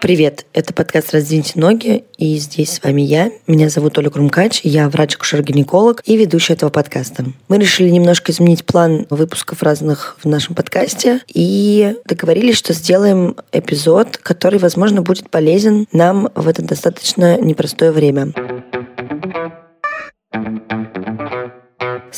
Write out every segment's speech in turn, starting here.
Привет, это подкаст «Раздвиньте ноги», и здесь с вами я. Меня зовут Оля Крумкач, я врач-акушер-гинеколог и ведущая этого подкаста. Мы решили немножко изменить план выпусков разных в нашем подкасте и договорились, что сделаем эпизод, который, возможно, будет полезен нам в это достаточно непростое время.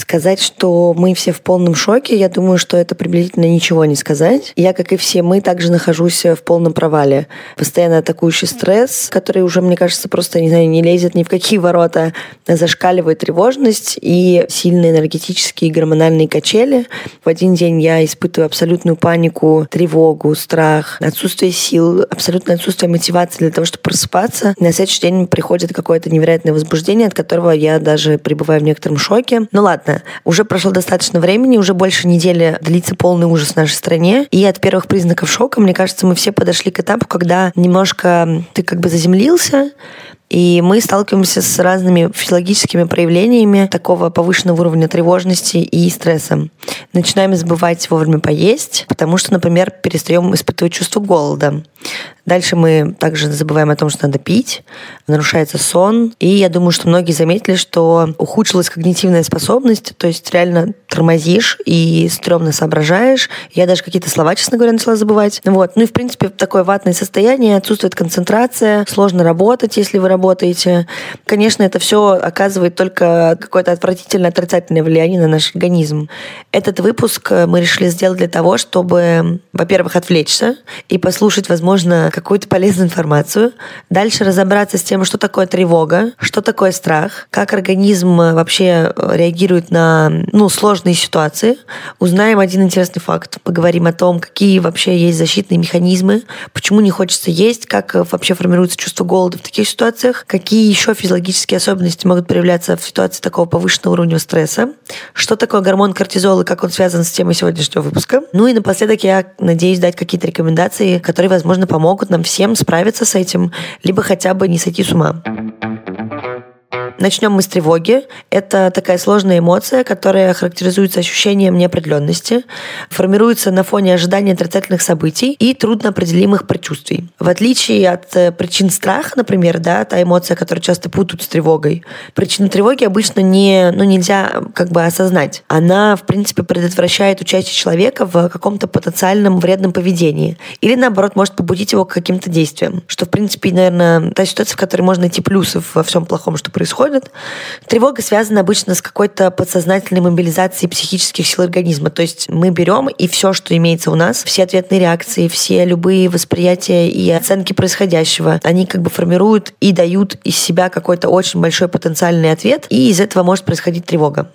Сказать, что мы все в полном шоке, я думаю, что это приблизительно ничего не сказать. Я, как и все мы, также нахожусь в полном провале. Постоянно атакующий стресс, который уже, мне кажется, просто, не знаю, не лезет ни в какие ворота, зашкаливает тревожность и сильные энергетические гормональные качели. В один день я испытываю абсолютную панику, тревогу, страх, отсутствие сил, абсолютное отсутствие мотивации для того, чтобы просыпаться. На следующий день приходит какое-то невероятное возбуждение, от которого я даже пребываю в некотором шоке. Ну ладно, Уже прошло достаточно времени, уже больше недели длится полный ужас в нашей стране. И от первых признаков шока, мне кажется, мы все подошли к этапу, когда немножко ты как бы заземлился, и мы сталкиваемся с разными физиологическими проявлениями такого повышенного уровня тревожности и стресса. Начинаем забывать вовремя поесть, потому что, например, перестаем испытывать чувство голода. Дальше мы также забываем о том, что надо пить, нарушается сон. И я думаю, что многие заметили, что ухудшилась когнитивная способность, то есть реально тормозишь и стрёмно соображаешь. Я даже какие-то слова, честно говоря, начала забывать. Вот. Ну и, в принципе, такое ватное состояние, отсутствует концентрация, сложно работать, если вы работаете. Конечно, это все оказывает только какое-то отвратительное отрицательное влияние на наш организм. Этот выпуск мы решили сделать для того, чтобы, во-первых, отвлечься и послушать, возможно, какую-то полезную информацию. Дальше разобраться с тем, что такое тревога, что такое страх, как организм вообще реагирует на ну, сложные ситуации. Узнаем один интересный факт. Поговорим о том, какие вообще есть защитные механизмы, почему не хочется есть, как вообще формируется чувство голода в таких ситуациях, какие еще физиологические особенности могут проявляться в ситуации такого повышенного уровня стресса, что такое гормон кортизол и как он связан с темой сегодняшнего выпуска. Ну и напоследок я надеюсь дать какие-то рекомендации, которые, возможно, помогут нам всем справиться с этим, либо хотя бы не сойти с ума. Начнем мы с тревоги. Это такая сложная эмоция, которая характеризуется ощущением неопределенности, формируется на фоне ожидания отрицательных событий и трудноопределимых предчувствий. В отличие от э, причин страха, например, да, та эмоция, которую часто путают с тревогой, причина тревоги обычно не, ну, нельзя как бы осознать. Она, в принципе, предотвращает участие человека в каком-то потенциальном вредном поведении. Или, наоборот, может побудить его к каким-то действиям. Что, в принципе, наверное, та ситуация, в которой можно найти плюсы во всем плохом, что происходит, происходит. Тревога связана обычно с какой-то подсознательной мобилизацией психических сил организма. То есть мы берем и все, что имеется у нас, все ответные реакции, все любые восприятия и оценки происходящего, они как бы формируют и дают из себя какой-то очень большой потенциальный ответ, и из этого может происходить тревога.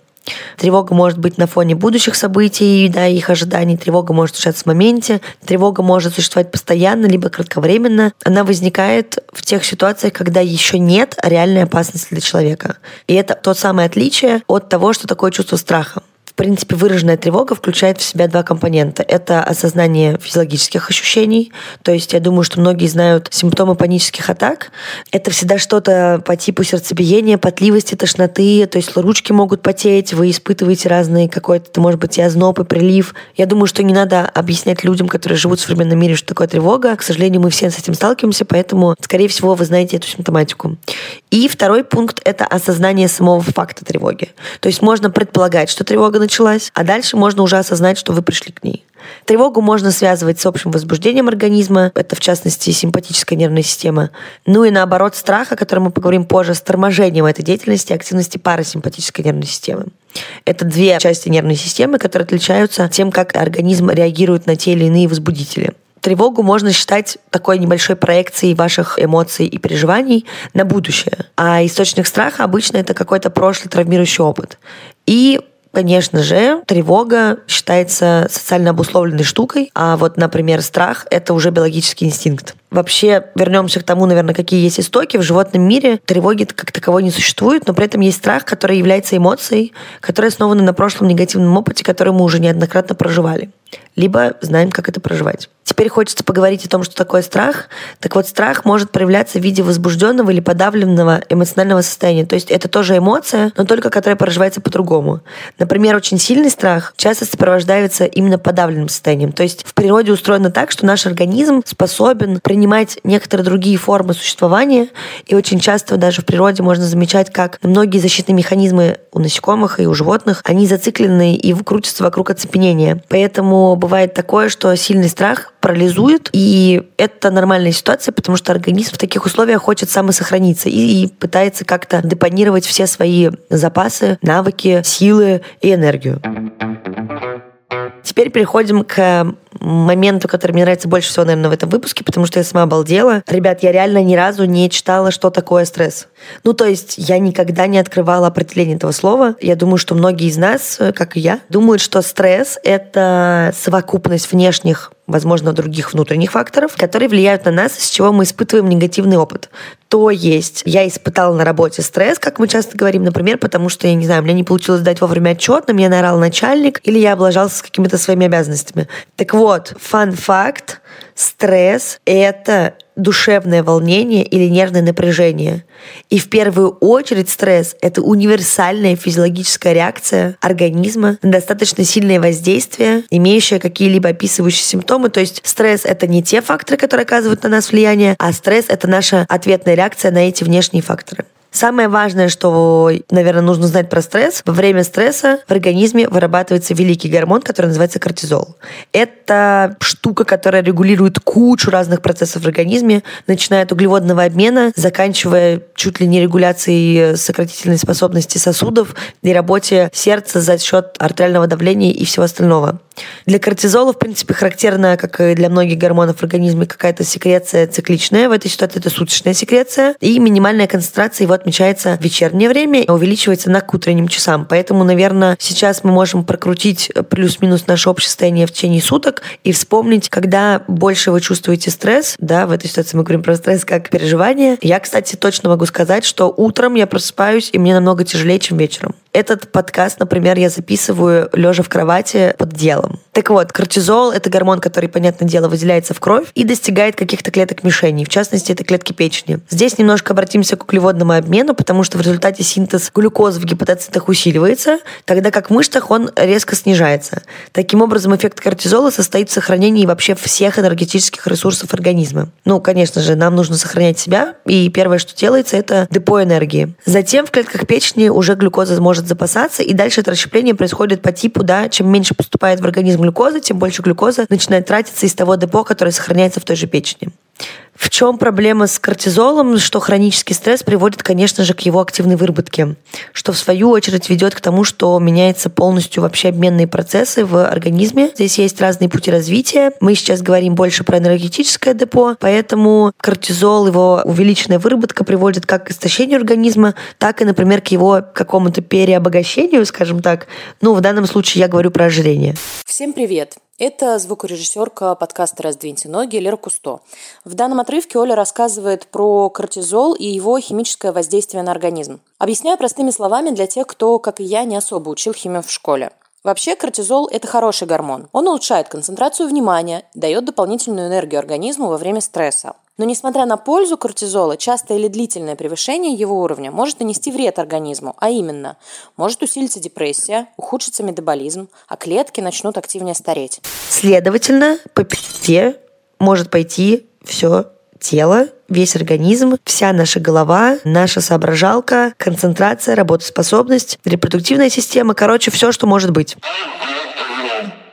Тревога может быть на фоне будущих событий, да, их ожиданий. Тревога может случаться в моменте. Тревога может существовать постоянно, либо кратковременно. Она возникает в тех ситуациях, когда еще нет реальной опасности для человека. И это то самое отличие от того, что такое чувство страха. В принципе, выраженная тревога включает в себя два компонента. Это осознание физиологических ощущений. То есть я думаю, что многие знают симптомы панических атак. Это всегда что-то по типу сердцебиения, потливости, тошноты. То есть ручки могут потеть, вы испытываете разные какой-то, может быть, и озноб, и прилив. Я думаю, что не надо объяснять людям, которые живут в современном мире, что такое тревога. К сожалению, мы все с этим сталкиваемся, поэтому, скорее всего, вы знаете эту симптоматику. И второй пункт — это осознание самого факта тревоги. То есть можно предполагать, что тревога началась, а дальше можно уже осознать, что вы пришли к ней. Тревогу можно связывать с общим возбуждением организма, это в частности симпатическая нервная система. Ну и наоборот, страх, о котором мы поговорим позже, с торможением этой деятельности активности парасимпатической нервной системы. Это две части нервной системы, которые отличаются тем, как организм реагирует на те или иные возбудители. Тревогу можно считать такой небольшой проекцией ваших эмоций и переживаний на будущее. А источник страха обычно это какой-то прошлый травмирующий опыт. И Конечно же, тревога считается социально обусловленной штукой, а вот, например, страх — это уже биологический инстинкт. Вообще, вернемся к тому, наверное, какие есть истоки. В животном мире тревоги как таковой не существует, но при этом есть страх, который является эмоцией, которая основана на прошлом негативном опыте, который мы уже неоднократно проживали. Либо знаем, как это проживать. Теперь хочется поговорить о том, что такое страх. Так вот, страх может проявляться в виде возбужденного или подавленного эмоционального состояния. То есть это тоже эмоция, но только которая проживается по-другому. Например, очень сильный страх часто сопровождается именно подавленным состоянием. То есть в природе устроено так, что наш организм способен принимать некоторые другие формы существования, и очень часто даже в природе можно замечать, как многие защитные механизмы у насекомых и у животных, они зациклены и крутятся вокруг оцепенения. Поэтому бывает такое, что сильный страх парализует, и это нормальная ситуация, потому что организм в таких условиях хочет самосохраниться и, и пытается как-то депонировать все свои запасы, навыки, силы и энергию. Теперь переходим к моменту, который мне нравится больше всего, наверное, в этом выпуске, потому что я сама обалдела. Ребят, я реально ни разу не читала, что такое стресс. Ну, то есть я никогда не открывала определение этого слова. Я думаю, что многие из нас, как и я, думают, что стресс — это совокупность внешних возможно, других внутренних факторов, которые влияют на нас, из чего мы испытываем негативный опыт. То есть я испытала на работе стресс, как мы часто говорим, например, потому что, я не знаю, мне не получилось дать вовремя отчет, на меня наорал начальник, или я облажался с какими-то своими обязанностями. Так вот, фан-факт, Стресс — это душевное волнение или нервное напряжение. И в первую очередь стресс — это универсальная физиологическая реакция организма на достаточно сильное воздействие, имеющее какие-либо описывающие симптомы. То есть стресс — это не те факторы, которые оказывают на нас влияние, а стресс — это наша ответная реакция на эти внешние факторы. Самое важное, что, наверное, нужно знать про стресс. Во время стресса в организме вырабатывается великий гормон, который называется кортизол. Это штука, которая регулирует кучу разных процессов в организме, начиная от углеводного обмена, заканчивая чуть ли не регуляцией сократительной способности сосудов и работе сердца за счет артериального давления и всего остального. Для кортизола, в принципе, характерна, как и для многих гормонов в организме, какая-то секреция цикличная. В этой ситуации это суточная секреция. И минимальная концентрация его отмечается в вечернее время, и увеличивается на к утренним часам. Поэтому, наверное, сейчас мы можем прокрутить плюс-минус наше общее состояние в течение суток и вспомнить, когда больше вы чувствуете стресс, да, в этой ситуации мы говорим про стресс как переживание. Я, кстати, точно могу сказать, что утром я просыпаюсь, и мне намного тяжелее, чем вечером. Этот подкаст, например, я записываю лежа в кровати под делом. Так вот, кортизол — это гормон, который, понятное дело, выделяется в кровь и достигает каких-то клеток мишеней. В частности, это клетки печени. Здесь немножко обратимся к углеводному обмену, потому что в результате синтез глюкозы в гепатоцитах усиливается, тогда как в мышцах он резко снижается. Таким образом, эффект кортизола состоит в сохранении вообще всех энергетических ресурсов организма. Ну, конечно же, нам нужно сохранять себя, и первое, что делается, это депо энергии. Затем в клетках печени уже глюкоза может запасаться, и дальше это расщепление происходит по типу, да, чем меньше поступает в организм глюкозы, тем больше глюкозы начинает тратиться из того депо, которое сохраняется в той же печени. В чем проблема с кортизолом? Что хронический стресс приводит, конечно же, к его активной выработке, что в свою очередь ведет к тому, что меняется полностью вообще обменные процессы в организме. Здесь есть разные пути развития. Мы сейчас говорим больше про энергетическое депо, поэтому кортизол, его увеличенная выработка приводит как к истощению организма, так и, например, к его какому-то переобогащению, скажем так. Ну, в данном случае я говорю про ожирение. Всем привет! Это звукорежиссерка подкаста «Раздвиньте ноги» Лера Кусто. В данном отрывке Оля рассказывает про кортизол и его химическое воздействие на организм. Объясняю простыми словами для тех, кто, как и я, не особо учил химию в школе. Вообще кортизол – это хороший гормон. Он улучшает концентрацию внимания, дает дополнительную энергию организму во время стресса. Но несмотря на пользу кортизола, частое или длительное превышение его уровня может нанести вред организму, а именно, может усилиться депрессия, ухудшится метаболизм, а клетки начнут активнее стареть. Следовательно, по пизде может пойти все тело, весь организм, вся наша голова, наша соображалка, концентрация, работоспособность, репродуктивная система, короче, все, что может быть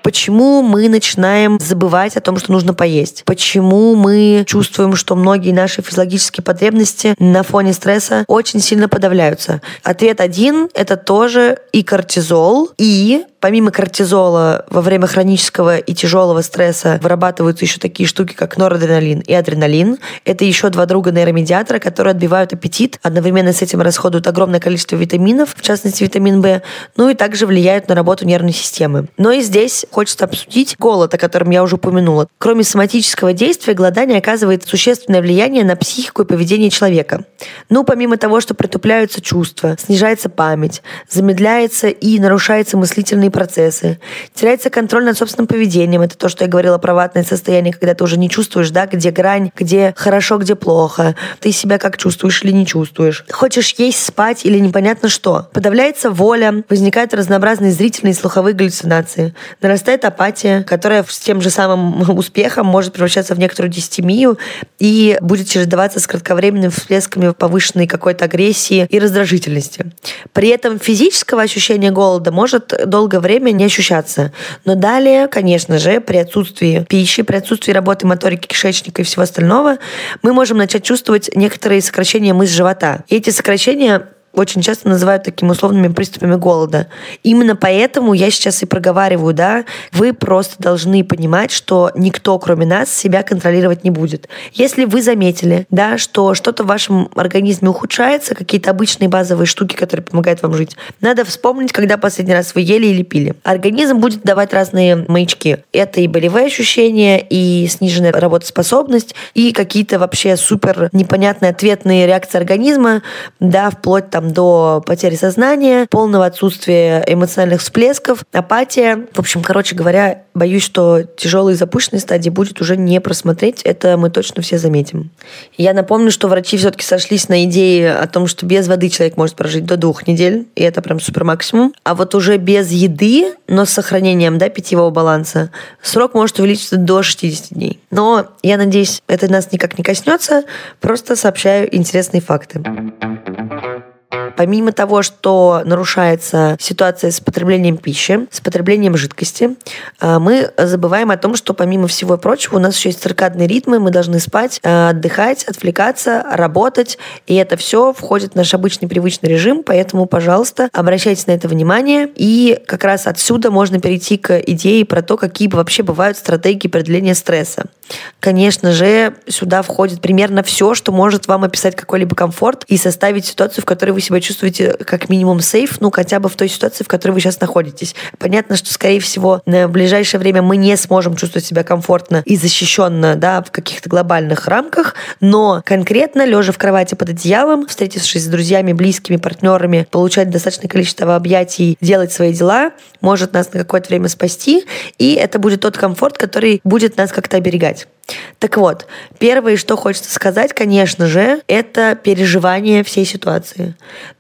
почему мы начинаем забывать о том, что нужно поесть, почему мы чувствуем, что многие наши физиологические потребности на фоне стресса очень сильно подавляются. Ответ один — это тоже и кортизол, и Помимо кортизола во время хронического и тяжелого стресса вырабатываются еще такие штуки, как норадреналин и адреналин. Это еще два друга нейромедиатора, которые отбивают аппетит. Одновременно с этим расходуют огромное количество витаминов, в частности витамин В, ну и также влияют на работу нервной системы. Но и здесь хочется обсудить голод, о котором я уже упомянула. Кроме соматического действия, голодание оказывает существенное влияние на психику и поведение человека. Ну, помимо того, что притупляются чувства, снижается память, замедляется и нарушается мыслительный жизненные процессы, теряется контроль над собственным поведением. Это то, что я говорила про ватное состояние, когда ты уже не чувствуешь, да, где грань, где хорошо, где плохо. Ты себя как чувствуешь или не чувствуешь. Хочешь есть, спать или непонятно что. Подавляется воля, возникают разнообразные зрительные и слуховые галлюцинации. Нарастает апатия, которая с тем же самым успехом может превращаться в некоторую дистемию и будет чередоваться с кратковременными всплесками повышенной какой-то агрессии и раздражительности. При этом физического ощущения голода может долгое время не ощущаться. Но далее, конечно же, при отсутствии пищи, при отсутствии работы моторики кишечника и всего остального, мы можем начать чувствовать некоторые сокращения мышц живота. И эти сокращения очень часто называют такими условными приступами голода. Именно поэтому я сейчас и проговариваю, да, вы просто должны понимать, что никто, кроме нас, себя контролировать не будет. Если вы заметили, да, что что-то в вашем организме ухудшается, какие-то обычные базовые штуки, которые помогают вам жить, надо вспомнить, когда последний раз вы ели или пили. Организм будет давать разные маячки. Это и болевые ощущения, и сниженная работоспособность, и какие-то вообще супер непонятные ответные реакции организма, да, вплоть там до потери сознания, полного отсутствия эмоциональных всплесков, апатия. В общем, короче говоря, боюсь, что тяжелые запущенные стадии будет уже не просмотреть. Это мы точно все заметим. Я напомню, что врачи все-таки сошлись на идее о том, что без воды человек может прожить до двух недель, и это прям супер максимум. А вот уже без еды, но с сохранением да, питьевого баланса, срок может увеличиться до 60 дней. Но я надеюсь, это нас никак не коснется, просто сообщаю интересные факты. Помимо того, что нарушается ситуация с потреблением пищи, с потреблением жидкости, э, мы забываем о том, что помимо всего прочего у нас еще есть циркадные ритмы, мы должны спать, э, отдыхать, отвлекаться, работать, и это все входит в наш обычный привычный режим, поэтому, пожалуйста, обращайте на это внимание, и как раз отсюда можно перейти к идее про то, какие вообще бывают стратегии преодоления стресса. Конечно же, сюда входит примерно все, что может вам описать какой-либо комфорт и составить ситуацию, в которой вы себя чувствуете как минимум сейф, ну, хотя бы в той ситуации, в которой вы сейчас находитесь. Понятно, что, скорее всего, на ближайшее время мы не сможем чувствовать себя комфортно и защищенно, да, в каких-то глобальных рамках, но конкретно, лежа в кровати под одеялом, встретившись с друзьями, близкими, партнерами, получать достаточное количество объятий, делать свои дела, может нас на какое-то время спасти, и это будет тот комфорт, который будет нас как-то оберегать. Так вот, первое, что хочется сказать, конечно же, это переживание всей ситуации.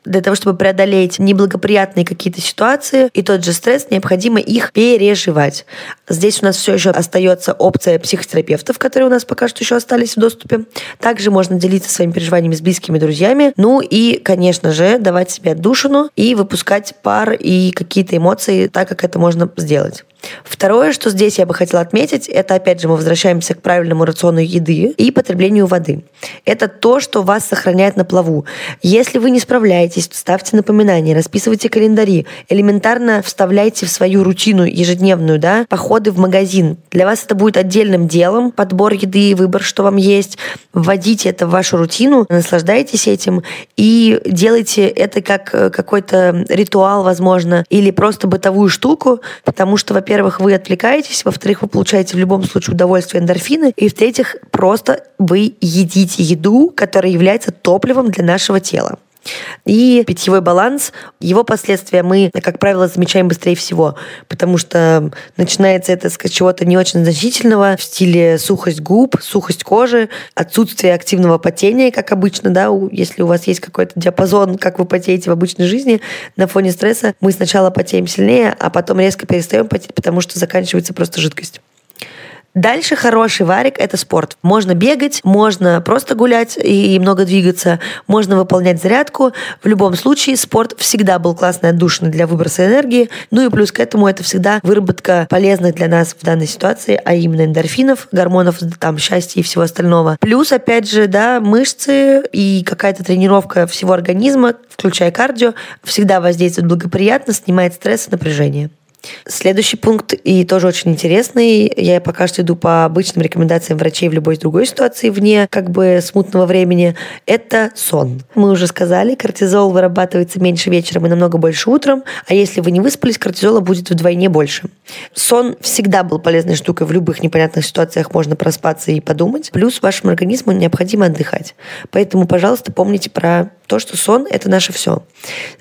Для того, чтобы преодолеть неблагоприятные какие-то ситуации и тот же стресс, необходимо их переживать. Здесь у нас все еще остается опция психотерапевтов, которые у нас пока что еще остались в доступе. Также можно делиться своими переживаниями с близкими друзьями. Ну и, конечно же, давать себе отдушину и выпускать пар и какие-то эмоции так, как это можно сделать. Второе, что здесь я бы хотела отметить, это опять же мы возвращаемся к правильному рациону еды и потреблению воды. Это то, что вас сохраняет на плаву. Если вы не справляетесь, ставьте напоминания, расписывайте календари, элементарно вставляйте в свою рутину ежедневную, да, походы в магазин. Для вас это будет отдельным делом, подбор еды, выбор, что вам есть. Вводите это в вашу рутину, наслаждайтесь этим и делайте это как э, какой-то ритуал, возможно, или просто бытовую штуку, потому что, во во-первых, вы отвлекаетесь, во-вторых, вы получаете в любом случае удовольствие эндорфины, и в-третьих, просто вы едите еду, которая является топливом для нашего тела. И питьевой баланс, его последствия мы, как правило, замечаем быстрее всего, потому что начинается это с чего-то не очень значительного, в стиле сухость губ, сухость кожи, отсутствие активного потения, как обычно, да, если у вас есть какой-то диапазон, как вы потеете в обычной жизни, на фоне стресса мы сначала потеем сильнее, а потом резко перестаем потеть, потому что заканчивается просто жидкость. Дальше хороший варик – это спорт. Можно бегать, можно просто гулять и много двигаться, можно выполнять зарядку. В любом случае спорт всегда был классной отдушиной для выброса энергии. Ну и плюс к этому это всегда выработка полезных для нас в данной ситуации, а именно эндорфинов, гормонов там счастья и всего остального. Плюс, опять же, да, мышцы и какая-то тренировка всего организма, включая кардио, всегда воздействует благоприятно, снимает стресс и напряжение. Следующий пункт, и тоже очень интересный, я пока что иду по обычным рекомендациям врачей в любой другой ситуации вне как бы смутного времени, это сон. Мы уже сказали, кортизол вырабатывается меньше вечером и намного больше утром, а если вы не выспались, кортизола будет вдвойне больше. Сон всегда был полезной штукой, в любых непонятных ситуациях можно проспаться и подумать. Плюс вашему организму необходимо отдыхать. Поэтому, пожалуйста, помните про то, что сон – это наше все.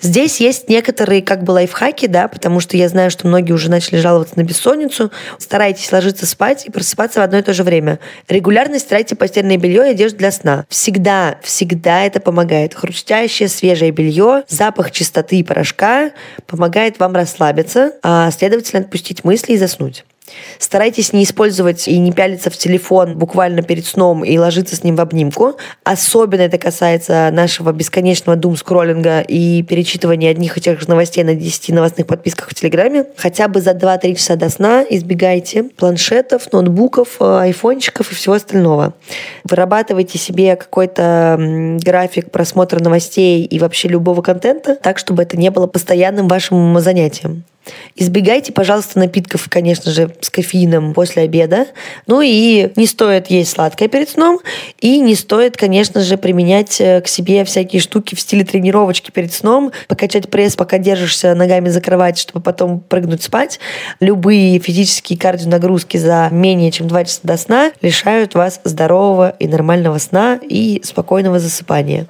Здесь есть некоторые как бы лайфхаки, да, потому что я знаю, что многие уже начали жаловаться на бессонницу. Старайтесь ложиться спать и просыпаться в одно и то же время. Регулярно стирайте постельное белье и одежду для сна. Всегда, всегда это помогает. Хрустящее, свежее белье, запах чистоты и порошка помогает вам расслабиться, а следовательно отпустить мысли и заснуть. Старайтесь не использовать и не пялиться в телефон буквально перед сном и ложиться с ним в обнимку. Особенно это касается нашего бесконечного дум-скроллинга и перечитывания одних и тех же новостей на 10 новостных подписках в Телеграме. Хотя бы за 2-3 часа до сна избегайте планшетов, ноутбуков, э, айфончиков и всего остального. Вырабатывайте себе какой-то график просмотра новостей и вообще любого контента так, чтобы это не было постоянным вашим занятием. Избегайте, пожалуйста, напитков, конечно же, с кофеином после обеда. Ну и не стоит есть сладкое перед сном. И не стоит, конечно же, применять э, к себе всякие штуки в стиле тренировочки перед сном. Покачать пресс, пока держишься ногами за кровать, чтобы потом прыгнуть спать. Любые физические кардионагрузки за менее чем 2 часа до сна лишают вас здорового и нормального сна и спокойного засыпания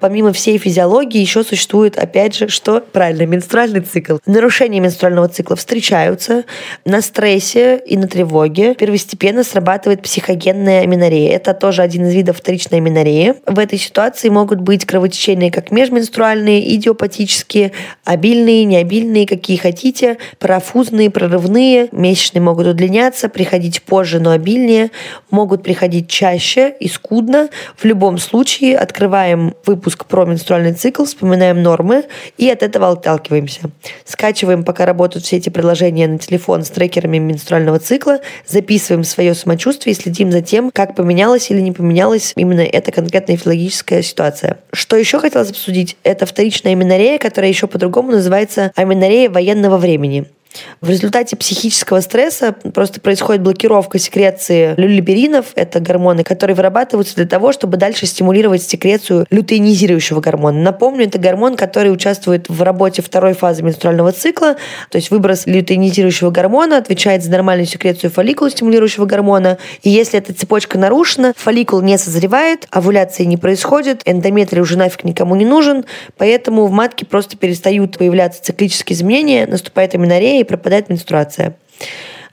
помимо всей физиологии еще существует, опять же, что правильно, менструальный цикл. Нарушения менструального цикла встречаются на стрессе и на тревоге. Первостепенно срабатывает психогенная аминорея. Это тоже один из видов вторичной аминореи. В этой ситуации могут быть кровотечения как межменструальные, идиопатические, обильные, необильные, какие хотите, парафузные, прорывные. Месячные могут удлиняться, приходить позже, но обильнее. Могут приходить чаще и скудно. В любом случае открываем выпуск выпуск про менструальный цикл, вспоминаем нормы и от этого отталкиваемся. Скачиваем, пока работают все эти приложения на телефон с трекерами менструального цикла, записываем свое самочувствие и следим за тем, как поменялась или не поменялась именно эта конкретная физиологическая ситуация. Что еще хотелось обсудить, это вторичная аминорея, которая еще по-другому называется аминорея военного времени. В результате психического стресса просто происходит блокировка секреции люлиберинов, это гормоны, которые вырабатываются для того, чтобы дальше стимулировать секрецию лютеинизирующего гормона. Напомню, это гормон, который участвует в работе второй фазы менструального цикла, то есть выброс лютеинизирующего гормона отвечает за нормальную секрецию фолликула стимулирующего гормона, и если эта цепочка нарушена, фолликул не созревает, овуляции не происходит, эндометрий уже нафиг никому не нужен, поэтому в матке просто перестают появляться циклические изменения, наступает аминорея и пропадает менструация.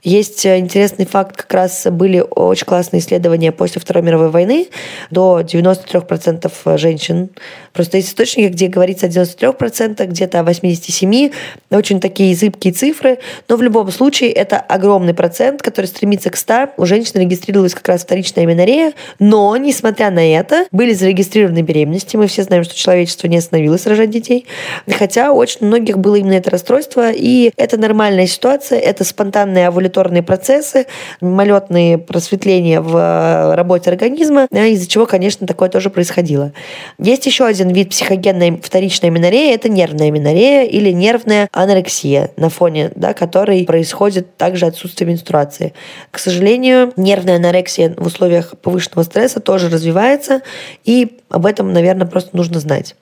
Есть э, интересный факт, как раз были очень классные исследования после Второй мировой войны. До 93% женщин. Просто есть источники, где говорится о 93%, где-то о 87%. Очень такие зыбкие цифры. Но в любом случае это огромный процент, который стремится к 100. У женщин регистрировалась как раз вторичная аминорея. Но, несмотря на это, были зарегистрированы беременности. Мы все знаем, что человечество не остановилось рожать детей. Хотя очень многих было именно это расстройство. И это нормальная ситуация. Это спонтанная овуляция регуляторные процессы, мимолетные просветления в э, работе организма, из-за чего, конечно, такое тоже происходило. Есть еще один вид психогенной вторичной аминореи, это нервная аминорея или нервная анорексия, на фоне да, которой происходит также отсутствие менструации. К сожалению, нервная анорексия в условиях повышенного стресса тоже развивается, и об этом, наверное, просто нужно знать.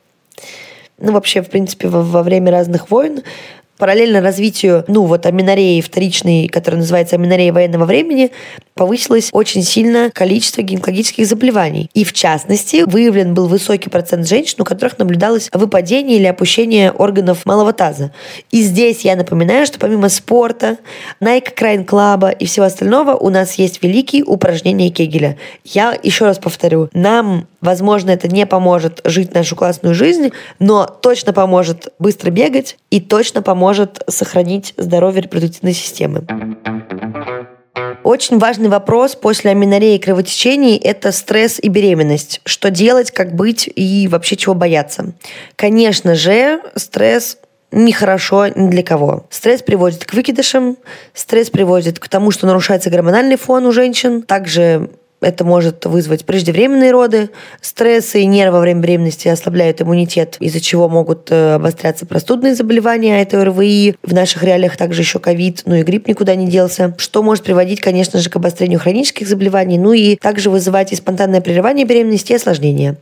Ну, вообще, в принципе, во, во время разных войн параллельно развитию, ну, вот аминореи вторичной, которая называется аминорея военного времени, повысилось очень сильно количество гинекологических заболеваний. И в частности, выявлен был высокий процент женщин, у которых наблюдалось выпадение или опущение органов малого таза. И здесь я напоминаю, что помимо спорта, Nike Крайн Клаба и всего остального, у нас есть великие упражнения Кегеля. Я еще раз повторю, нам, возможно, это не поможет жить нашу классную жизнь, но точно поможет быстро бегать и точно поможет сохранить здоровье репродуктивной системы. Очень важный вопрос после аминореи и кровотечений – это стресс и беременность. Что делать, как быть и вообще чего бояться? Конечно же, стресс нехорошо ни для кого. Стресс приводит к выкидышам, стресс приводит к тому, что нарушается гормональный фон у женщин. Также это может вызвать преждевременные роды, стрессы и нервы во время беременности ослабляют иммунитет, из-за чего могут э, обостряться простудные заболевания, это ОРВИ. В наших реалиях также еще ковид, ну и грипп никуда не делся, что может приводить, конечно же, к обострению хронических заболеваний, ну и также вызывать и спонтанное прерывание беременности и осложнения.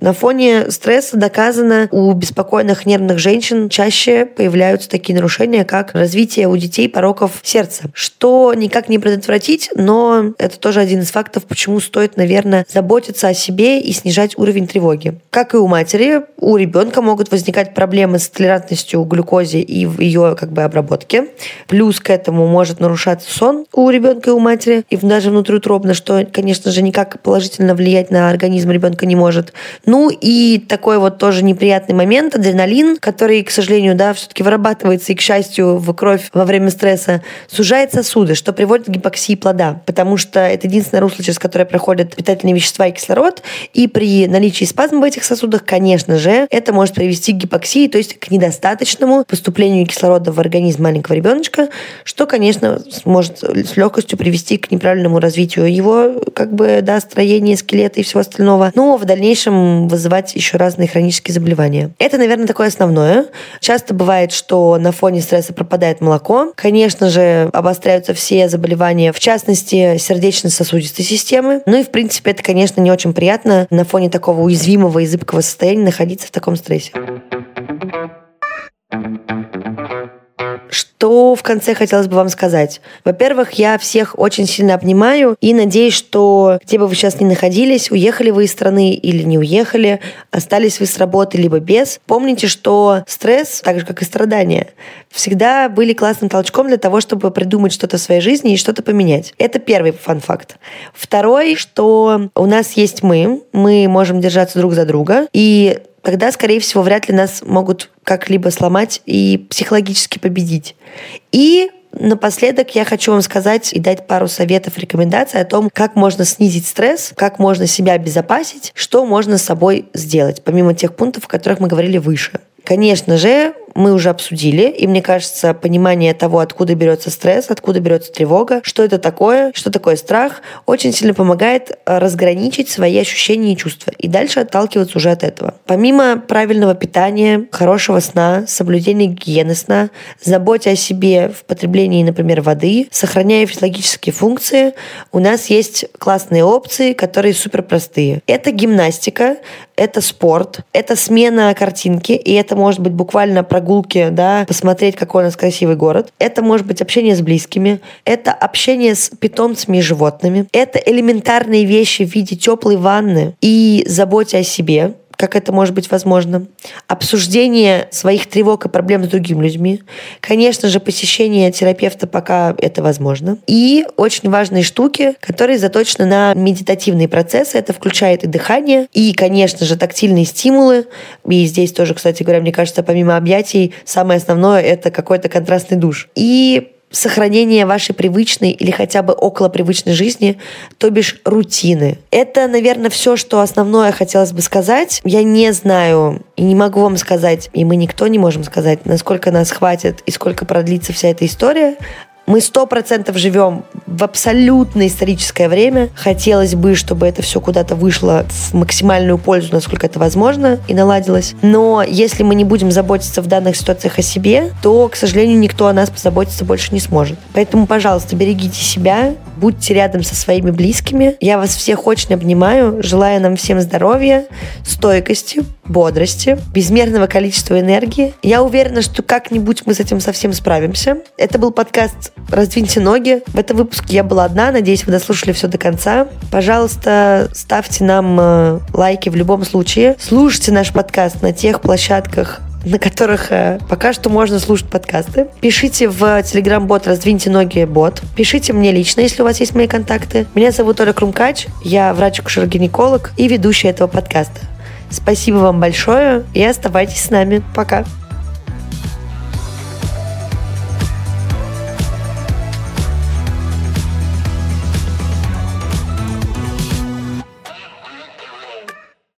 На фоне стресса доказано, у беспокойных нервных женщин чаще появляются такие нарушения, как развитие у детей пороков сердца, что никак не предотвратить, но это тоже один из фактов, почему почему стоит, наверное, заботиться о себе и снижать уровень тревоги. Как и у матери, у ребенка могут возникать проблемы с толерантностью глюкозе и в ее как бы обработке. Плюс к этому может нарушаться сон у ребенка и у матери, и даже внутриутробно, что, конечно же, никак положительно влиять на организм ребенка не может. Ну и такой вот тоже неприятный момент, адреналин, который, к сожалению, да, все-таки вырабатывается и, к счастью, в кровь во время стресса, сужает сосуды, что приводит к гипоксии плода, потому что это единственное русло, через которое проходят питательные вещества и кислород, и при наличии спазма в этих сосудах, конечно же, это может привести к гипоксии, то есть к недостаточному поступлению кислорода в организм маленького ребеночка, что, конечно, может с легкостью привести к неправильному развитию его, как бы, да, строения скелета и всего остального, но в дальнейшем вызывать еще разные хронические заболевания. Это, наверное, такое основное. Часто бывает, что на фоне стресса пропадает молоко. Конечно же, обостряются все заболевания, в частности, сердечно-сосудистой системы. Ну и, в принципе, это, конечно, не очень приятно на фоне такого уязвимого и зыбкого состояния находиться в таком стрессе. Что в конце хотелось бы вам сказать? Во-первых, я всех очень сильно обнимаю и надеюсь, что где бы вы сейчас ни находились, уехали вы из страны или не уехали, остались вы с работы либо без, помните, что стресс, так же как и страдания, всегда были классным толчком для того, чтобы придумать что-то в своей жизни и что-то поменять. Это первый фан-факт. Второй, что у нас есть мы, мы можем держаться друг за друга, и тогда, скорее всего, вряд ли нас могут как-либо сломать и психологически победить. И Напоследок я хочу вам сказать и дать пару советов, рекомендаций о том, как можно снизить стресс, как можно себя обезопасить, что можно с собой сделать, помимо тех пунктов, о которых мы говорили выше. Конечно же, мы уже обсудили, и мне кажется, понимание того, откуда берется стресс, откуда берется тревога, что это такое, что такое страх, очень сильно помогает э, разграничить свои ощущения и чувства, и дальше отталкиваться уже от этого. Помимо правильного питания, хорошего сна, соблюдения гигиены сна, заботе о себе в потреблении, например, воды, сохраняя физиологические функции, у нас есть классные опции, которые супер простые. Это гимнастика, это спорт, это смена картинки, и это может быть буквально прогулки, да, посмотреть, какой у нас красивый город. Это может быть общение с близкими, это общение с питомцами и животными, это элементарные вещи в виде теплой ванны и заботе о себе, как это может быть возможно, обсуждение своих тревог и проблем с другими людьми, конечно же, посещение терапевта, пока это возможно, и очень важные штуки, которые заточены на медитативные процессы, это включает и дыхание, и, конечно же, тактильные стимулы, и здесь тоже, кстати говоря, мне кажется, помимо объятий, самое основное — это какой-то контрастный душ. И сохранение вашей привычной или хотя бы около привычной жизни, то бишь рутины. Это, наверное, все, что основное хотелось бы сказать. Я не знаю и не могу вам сказать, и мы никто не можем сказать, насколько нас хватит и сколько продлится вся эта история. Мы сто процентов живем в абсолютно историческое время. Хотелось бы, чтобы это все куда-то вышло в максимальную пользу, насколько это возможно, и наладилось. Но если мы не будем заботиться в данных ситуациях о себе, то, к сожалению, никто о нас позаботиться больше не сможет. Поэтому, пожалуйста, берегите себя, будьте рядом со своими близкими. Я вас всех очень обнимаю. Желаю нам всем здоровья, стойкости, бодрости, безмерного количества энергии. Я уверена, что как-нибудь мы с этим совсем справимся. Это был подкаст «Раздвиньте ноги». В этом выпуске я была одна. Надеюсь, вы дослушали все до конца. Пожалуйста, ставьте нам э, лайки в любом случае. Слушайте наш подкаст на тех площадках, на которых э, пока что можно слушать подкасты. Пишите в телеграм-бот «Раздвиньте ноги бот». Пишите мне лично, если у вас есть мои контакты. Меня зовут Оля Крумкач, я врач-акушер-гинеколог и ведущая этого подкаста. Спасибо вам большое и оставайтесь с нами. Пока.